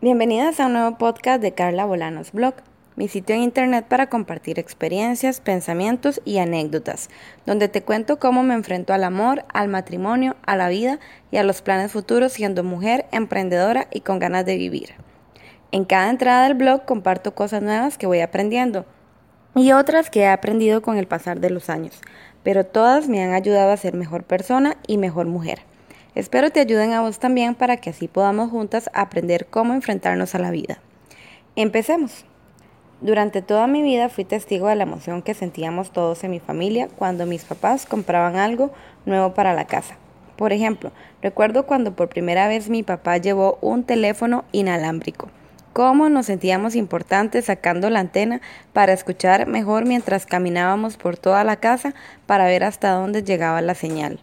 Bienvenidas a un nuevo podcast de Carla Bolanos Blog, mi sitio en internet para compartir experiencias, pensamientos y anécdotas, donde te cuento cómo me enfrento al amor, al matrimonio, a la vida y a los planes futuros siendo mujer, emprendedora y con ganas de vivir. En cada entrada del blog comparto cosas nuevas que voy aprendiendo y otras que he aprendido con el pasar de los años, pero todas me han ayudado a ser mejor persona y mejor mujer. Espero te ayuden a vos también para que así podamos juntas aprender cómo enfrentarnos a la vida. Empecemos. Durante toda mi vida fui testigo de la emoción que sentíamos todos en mi familia cuando mis papás compraban algo nuevo para la casa. Por ejemplo, recuerdo cuando por primera vez mi papá llevó un teléfono inalámbrico. Cómo nos sentíamos importantes sacando la antena para escuchar mejor mientras caminábamos por toda la casa para ver hasta dónde llegaba la señal.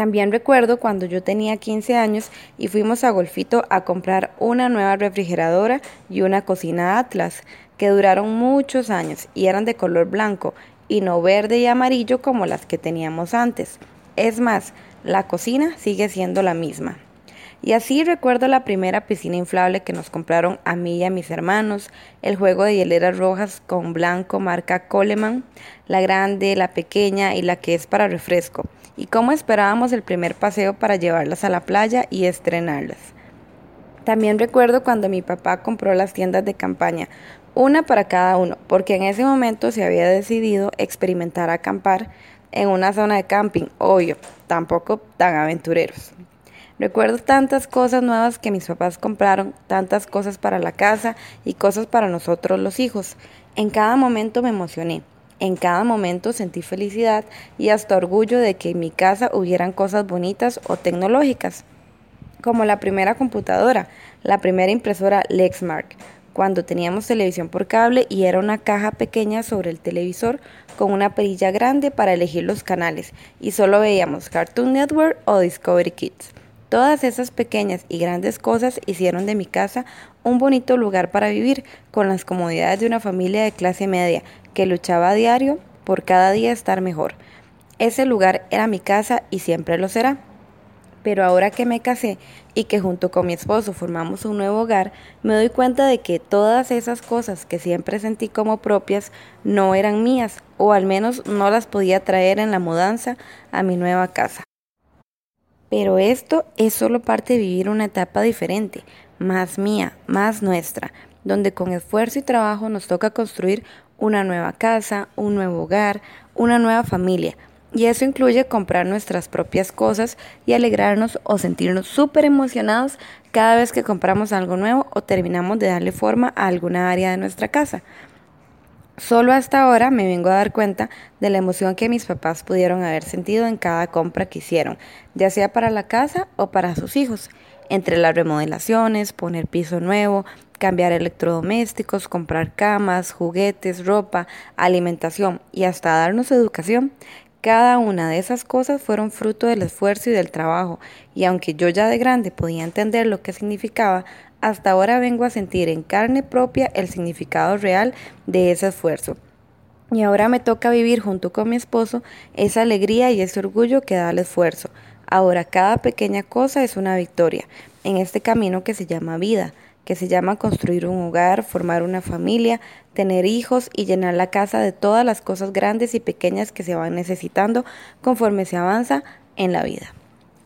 También recuerdo cuando yo tenía 15 años y fuimos a Golfito a comprar una nueva refrigeradora y una cocina Atlas, que duraron muchos años y eran de color blanco y no verde y amarillo como las que teníamos antes. Es más, la cocina sigue siendo la misma. Y así recuerdo la primera piscina inflable que nos compraron a mí y a mis hermanos, el juego de hieleras rojas con blanco marca Coleman, la grande, la pequeña y la que es para refresco y cómo esperábamos el primer paseo para llevarlas a la playa y estrenarlas. También recuerdo cuando mi papá compró las tiendas de campaña, una para cada uno, porque en ese momento se había decidido experimentar acampar en una zona de camping, obvio, tampoco tan aventureros. Recuerdo tantas cosas nuevas que mis papás compraron, tantas cosas para la casa y cosas para nosotros los hijos. En cada momento me emocioné. En cada momento sentí felicidad y hasta orgullo de que en mi casa hubieran cosas bonitas o tecnológicas, como la primera computadora, la primera impresora Lexmark, cuando teníamos televisión por cable y era una caja pequeña sobre el televisor con una perilla grande para elegir los canales y solo veíamos Cartoon Network o Discovery Kids. Todas esas pequeñas y grandes cosas hicieron de mi casa un bonito lugar para vivir, con las comodidades de una familia de clase media que luchaba a diario por cada día estar mejor. Ese lugar era mi casa y siempre lo será. Pero ahora que me casé y que junto con mi esposo formamos un nuevo hogar, me doy cuenta de que todas esas cosas que siempre sentí como propias no eran mías, o al menos no las podía traer en la mudanza a mi nueva casa. Pero esto es solo parte de vivir una etapa diferente, más mía, más nuestra, donde con esfuerzo y trabajo nos toca construir una nueva casa, un nuevo hogar, una nueva familia. Y eso incluye comprar nuestras propias cosas y alegrarnos o sentirnos súper emocionados cada vez que compramos algo nuevo o terminamos de darle forma a alguna área de nuestra casa. Solo hasta ahora me vengo a dar cuenta de la emoción que mis papás pudieron haber sentido en cada compra que hicieron, ya sea para la casa o para sus hijos, entre las remodelaciones, poner piso nuevo, cambiar electrodomésticos, comprar camas, juguetes, ropa, alimentación y hasta darnos educación. Cada una de esas cosas fueron fruto del esfuerzo y del trabajo, y aunque yo ya de grande podía entender lo que significaba, hasta ahora vengo a sentir en carne propia el significado real de ese esfuerzo. Y ahora me toca vivir junto con mi esposo esa alegría y ese orgullo que da el esfuerzo. Ahora cada pequeña cosa es una victoria en este camino que se llama vida, que se llama construir un hogar, formar una familia, tener hijos y llenar la casa de todas las cosas grandes y pequeñas que se van necesitando conforme se avanza en la vida.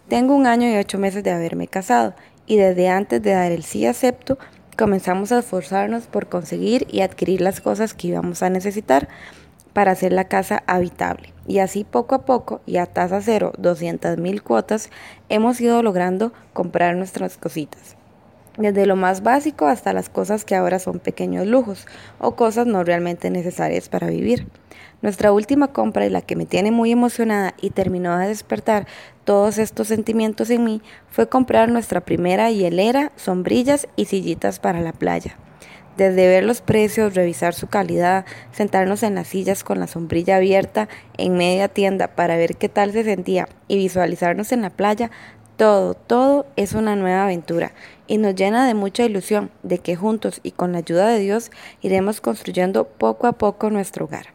Tengo un año y ocho meses de haberme casado y desde antes de dar el sí acepto, comenzamos a esforzarnos por conseguir y adquirir las cosas que íbamos a necesitar para hacer la casa habitable. Y así poco a poco y a tasa cero, 200 mil cuotas, hemos ido logrando comprar nuestras cositas. Desde lo más básico hasta las cosas que ahora son pequeños lujos o cosas no realmente necesarias para vivir. Nuestra última compra y la que me tiene muy emocionada y terminó de despertar todos estos sentimientos en mí fue comprar nuestra primera hielera, sombrillas y sillitas para la playa. Desde ver los precios, revisar su calidad, sentarnos en las sillas con la sombrilla abierta en media tienda para ver qué tal se sentía y visualizarnos en la playa, todo, todo es una nueva aventura y nos llena de mucha ilusión de que juntos y con la ayuda de Dios iremos construyendo poco a poco nuestro hogar.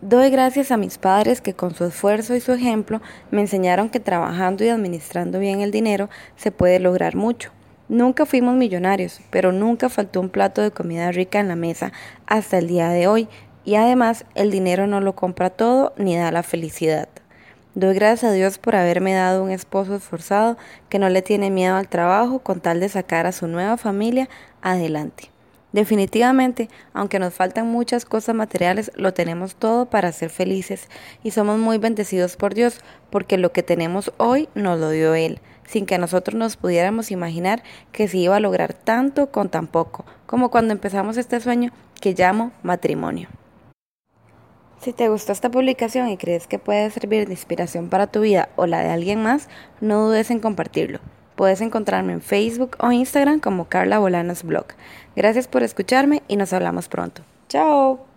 Doy gracias a mis padres que con su esfuerzo y su ejemplo me enseñaron que trabajando y administrando bien el dinero se puede lograr mucho. Nunca fuimos millonarios, pero nunca faltó un plato de comida rica en la mesa hasta el día de hoy, y además el dinero no lo compra todo ni da la felicidad. Doy gracias a Dios por haberme dado un esposo esforzado que no le tiene miedo al trabajo con tal de sacar a su nueva familia adelante. Definitivamente, aunque nos faltan muchas cosas materiales, lo tenemos todo para ser felices y somos muy bendecidos por Dios porque lo que tenemos hoy nos lo dio Él, sin que nosotros nos pudiéramos imaginar que se iba a lograr tanto con tan poco, como cuando empezamos este sueño que llamo matrimonio. Si te gustó esta publicación y crees que puede servir de inspiración para tu vida o la de alguien más, no dudes en compartirlo. Puedes encontrarme en Facebook o Instagram como Carla Bolanos Blog. Gracias por escucharme y nos hablamos pronto. Chao.